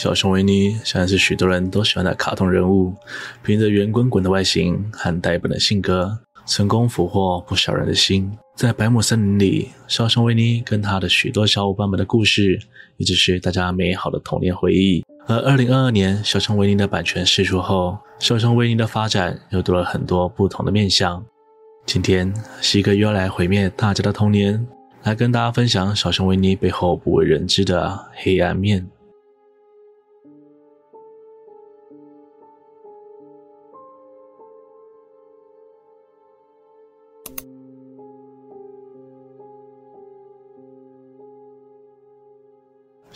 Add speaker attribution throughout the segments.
Speaker 1: 小熊维尼现在是许多人都喜欢的卡通人物，凭着圆滚滚的外形和呆笨的性格，成功俘获不少人的心。在百亩森林里，小熊维尼跟他的许多小伙伴们的故事，一直是大家美好的童年回忆。而二零二二年，小熊维尼的版权释出后，小熊维尼的发展又多了很多不同的面向。今天，西哥又要来毁灭大家的童年。来跟大家分享小熊维尼背后不为人知的黑暗面。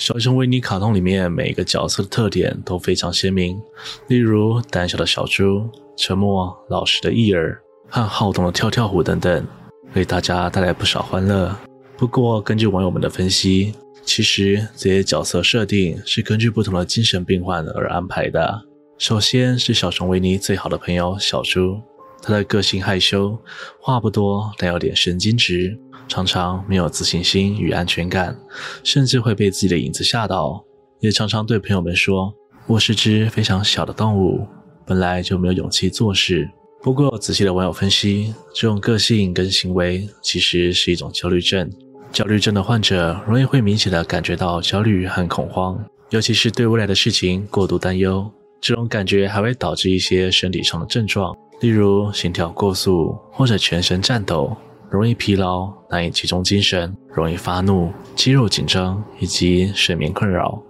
Speaker 1: 小熊维尼卡通里面每一个角色的特点都非常鲜明，例如胆小的小猪、沉默老实的伊尔和好动的跳跳虎等等，为大家带来不少欢乐。不过，根据网友们的分析，其实这些角色设定是根据不同的精神病患而安排的。首先是小熊维尼最好的朋友小猪，他的个性害羞，话不多，但有点神经质，常常没有自信心与安全感，甚至会被自己的影子吓到，也常常对朋友们说：“我是只非常小的动物，本来就没有勇气做事。”不过，仔细的网友分析，这种个性跟行为其实是一种焦虑症。焦虑症的患者容易会明显的感觉到焦虑和恐慌，尤其是对未来的事情过度担忧。这种感觉还会导致一些身体上的症状，例如心跳过速或者全身颤抖、容易疲劳、难以集中精神、容易发怒、肌肉紧张以及睡眠困扰。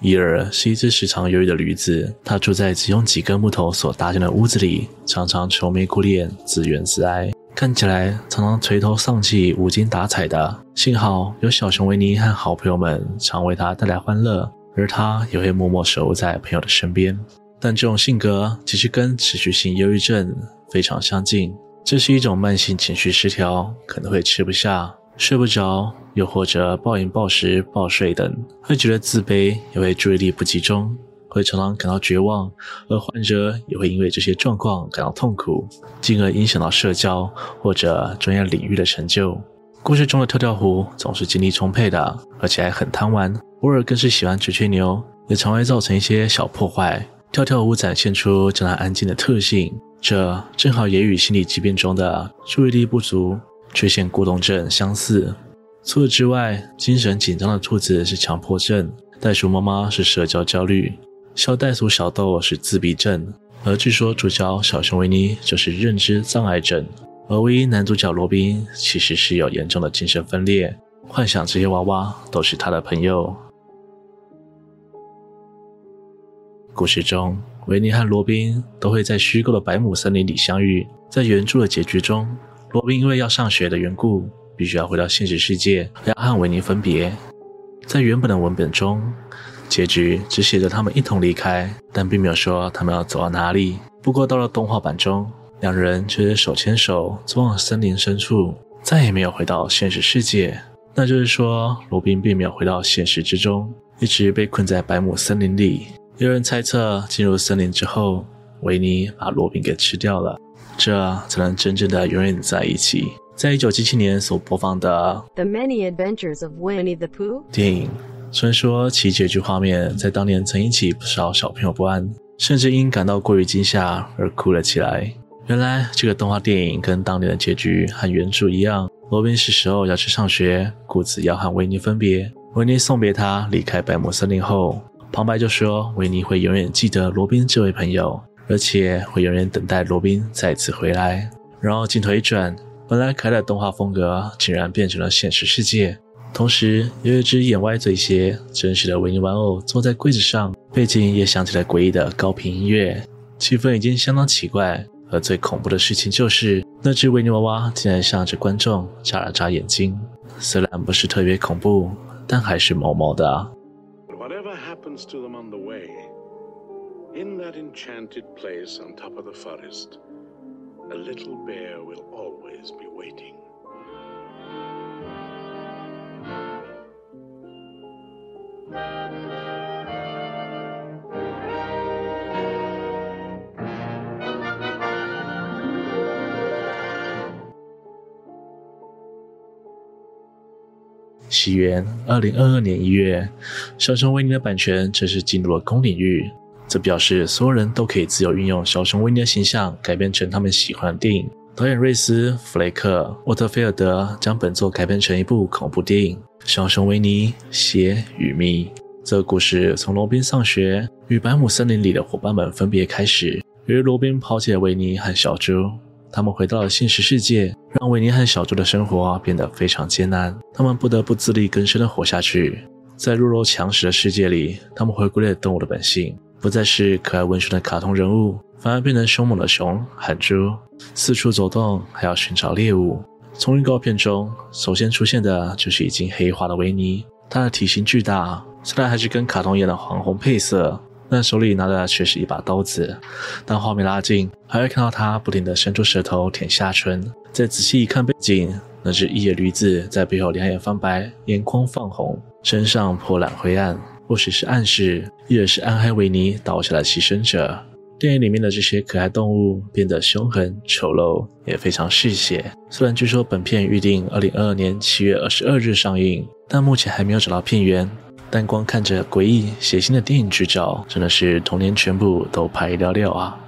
Speaker 1: 伊尔是一只时常忧郁的驴子，它住在只用几根木头所搭建的屋子里，常常愁眉苦脸、自怨自哀，看起来常常垂头丧气、无精打采的。幸好有小熊维尼和好朋友们常为他带来欢乐，而他也会默默守护在朋友的身边。但这种性格其实跟持续性忧郁症非常相近，这是一种慢性情绪失调，可能会吃不下。睡不着，又或者暴饮暴食、暴睡等，会觉得自卑，也会注意力不集中，会常常感到绝望，而患者也会因为这些状况感到痛苦，进而影响到社交或者专业领域的成就。故事中的跳跳虎总是精力充沛的，而且还很贪玩，偶尔更是喜欢吹吹牛，也常会造成一些小破坏。跳跳舞展现出这样安静的特性，这正好也与心理疾病中的注意力不足。缺陷过动症相似。除此之外，精神紧张的兔子是强迫症，袋鼠妈妈是社交焦虑，小袋鼠小豆是自闭症，而据说主角小熊维尼就是认知障碍症，而唯一男主角罗宾其实是有严重的精神分裂，幻想这些娃娃都是他的朋友。故事中，维尼和罗宾都会在虚构的百亩森林里相遇，在原著的结局中。罗宾因为要上学的缘故，必须要回到现实世界，要和维尼分别。在原本的文本中，结局只写着他们一同离开，但并没有说他们要走到哪里。不过到了动画版中，两人却是手牵手走往森林深处，再也没有回到现实世界。那就是说，罗宾并没有回到现实之中，一直被困在百亩森林里。有人猜测，进入森林之后，维尼把罗宾给吃掉了。这才能真正的永远在一起。在一九七七年所播放的《The Many Adventures of Winnie the Pooh》电影，虽然说其结局画面在当年曾引起不少小朋友不安，甚至因感到过于惊吓而哭了起来。原来这个动画电影跟当年的结局和原著一样，罗宾是时候要去上学，故此要和维尼分别。维尼送别他离开百慕森林后，旁白就说维尼会永远记得罗宾这位朋友。而且会永远等待罗宾再次回来。然后镜头一转，本来可爱的动画风格竟然变成了现实世界。同时，有一只眼歪嘴斜、真实的维尼玩偶坐在柜子上，背景也响起了诡异的高频音乐，气氛已经相当奇怪。而最恐怖的事情就是，那只维尼娃娃竟然向着观众眨了眨眼睛。虽然不是特别恐怖，但还是毛毛的。
Speaker 2: In that enchanted place on top of the forest, a little bear will always be waiting.
Speaker 1: 起源二零二二年一月，小熊维尼的版权正式进入了公领域，这表示所有人都可以自由运用小熊维尼的形象改编成他们喜欢的电影。导演瑞斯·弗雷克·沃特菲尔德将本作改编成一部恐怖电影《小熊维尼：血与蜜》。这个故事从罗宾上学与百亩森林里的伙伴们分别开始。由于罗宾抛弃了维尼和小猪，他们回到了现实世界，让维尼和小猪的生活变得非常艰难。他们不得不自力更生地活下去。在弱肉强食的世界里，他们回归了动物的本性，不再是可爱温顺的卡通人物。反而变成凶猛的熊和猪，四处走动，还要寻找猎物。从预告片中，首先出现的就是已经黑化的维尼。他的体型巨大，虽然还是跟卡通一样的黄红配色，但手里拿的却是一把刀子。当画面拉近，还会看到他不停地伸出舌头舔下唇。再仔细一看背景，那只异野驴子在背后两眼翻白，眼眶泛红，身上泼染灰暗，或许是暗示，亦是暗黑维尼倒下的牺牲者。电影里面的这些可爱动物变得凶狠丑陋，也非常嗜血。虽然据说本片预定二零二二年七月二十二日上映，但目前还没有找到片源。但光看着诡异血腥的电影剧照，真的是童年全部都拍一了了啊！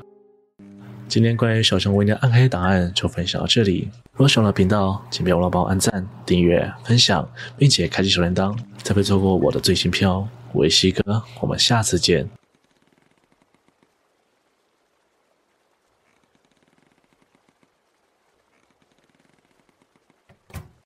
Speaker 1: 今天关于小熊维尼的暗黑档案就分享到这里。如果喜欢我的频道，请别忘了帮我按赞、订阅、分享，并且开启小铃铛，才不会错过我的最新片哦。我是西哥，我们下次见。